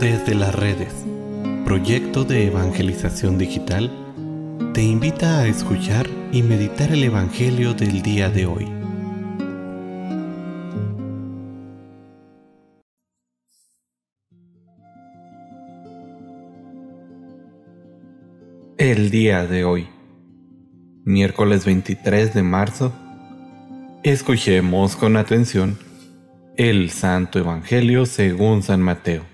Desde las redes, proyecto de evangelización digital, te invita a escuchar y meditar el Evangelio del día de hoy. El día de hoy, miércoles 23 de marzo, escuchemos con atención el Santo Evangelio según San Mateo.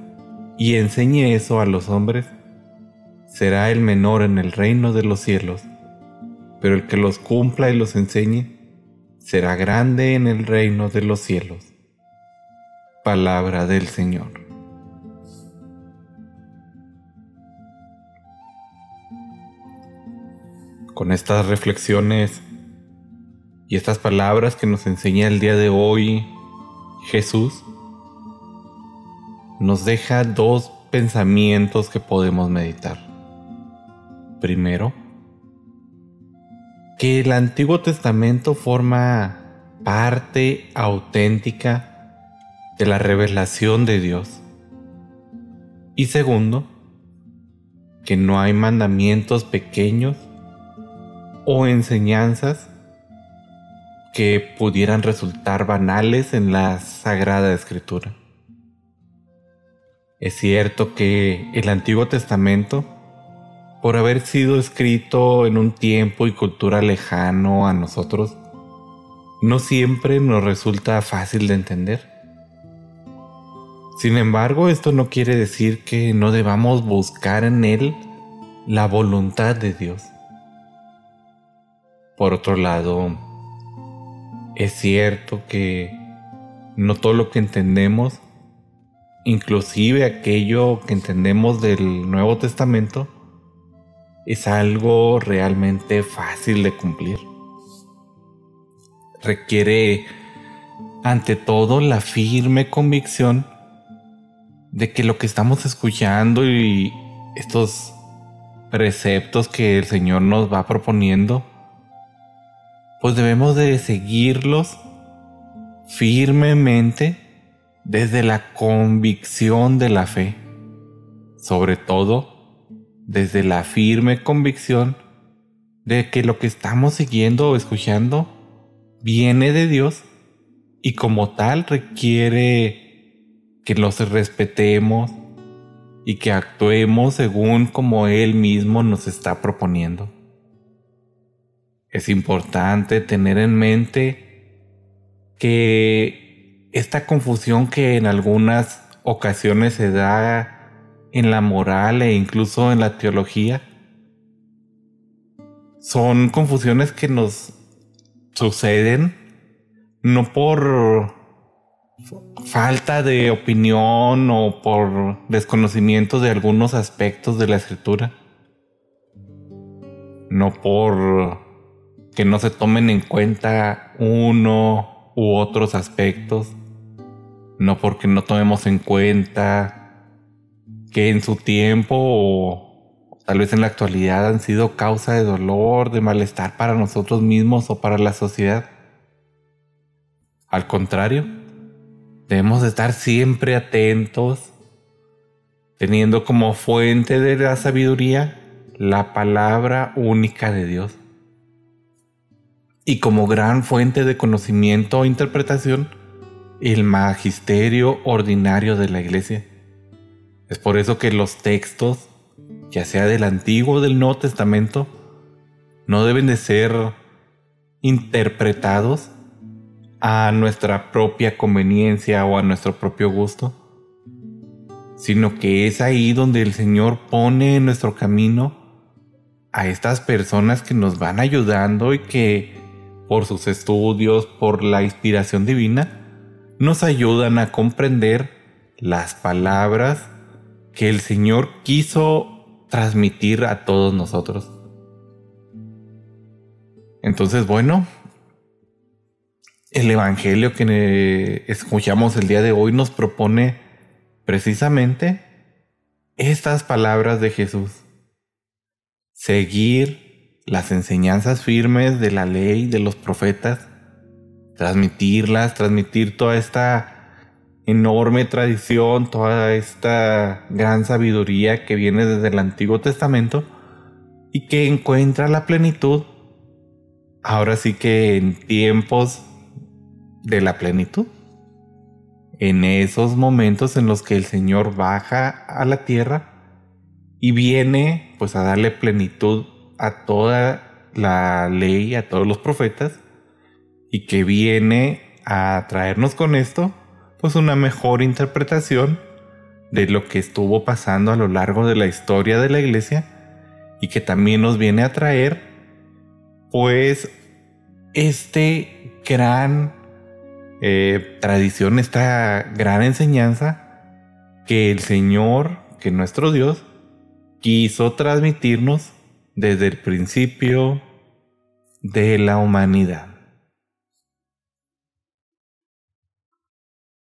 y enseñe eso a los hombres, será el menor en el reino de los cielos, pero el que los cumpla y los enseñe, será grande en el reino de los cielos. Palabra del Señor. Con estas reflexiones y estas palabras que nos enseña el día de hoy Jesús nos deja dos pensamientos que podemos meditar. Primero, que el Antiguo Testamento forma parte auténtica de la revelación de Dios. Y segundo, que no hay mandamientos pequeños o enseñanzas que pudieran resultar banales en la Sagrada Escritura. Es cierto que el Antiguo Testamento, por haber sido escrito en un tiempo y cultura lejano a nosotros, no siempre nos resulta fácil de entender. Sin embargo, esto no quiere decir que no debamos buscar en él la voluntad de Dios. Por otro lado, es cierto que no todo lo que entendemos, inclusive aquello que entendemos del Nuevo Testamento, es algo realmente fácil de cumplir. Requiere ante todo la firme convicción de que lo que estamos escuchando y estos preceptos que el Señor nos va proponiendo pues debemos de seguirlos firmemente desde la convicción de la fe, sobre todo desde la firme convicción de que lo que estamos siguiendo o escuchando viene de Dios y como tal requiere que los respetemos y que actuemos según como Él mismo nos está proponiendo. Es importante tener en mente que esta confusión que en algunas ocasiones se da en la moral e incluso en la teología, son confusiones que nos suceden no por falta de opinión o por desconocimiento de algunos aspectos de la escritura, no por que no se tomen en cuenta uno u otros aspectos, no porque no tomemos en cuenta que en su tiempo o tal vez en la actualidad han sido causa de dolor, de malestar para nosotros mismos o para la sociedad. Al contrario, debemos estar siempre atentos, teniendo como fuente de la sabiduría la palabra única de Dios y como gran fuente de conocimiento o interpretación, el magisterio ordinario de la iglesia. Es por eso que los textos, ya sea del Antiguo o del Nuevo Testamento, no deben de ser interpretados a nuestra propia conveniencia o a nuestro propio gusto, sino que es ahí donde el Señor pone en nuestro camino a estas personas que nos van ayudando y que por sus estudios, por la inspiración divina, nos ayudan a comprender las palabras que el Señor quiso transmitir a todos nosotros. Entonces, bueno, el Evangelio que escuchamos el día de hoy nos propone precisamente estas palabras de Jesús. Seguir las enseñanzas firmes de la ley, de los profetas, transmitirlas, transmitir toda esta enorme tradición, toda esta gran sabiduría que viene desde el Antiguo Testamento y que encuentra la plenitud ahora sí que en tiempos de la plenitud. En esos momentos en los que el Señor baja a la tierra y viene pues a darle plenitud a toda la ley, a todos los profetas, y que viene a traernos con esto pues una mejor interpretación de lo que estuvo pasando a lo largo de la historia de la iglesia y que también nos viene a traer pues este gran eh, tradición, esta gran enseñanza que el Señor, que nuestro Dios, quiso transmitirnos desde el principio de la humanidad.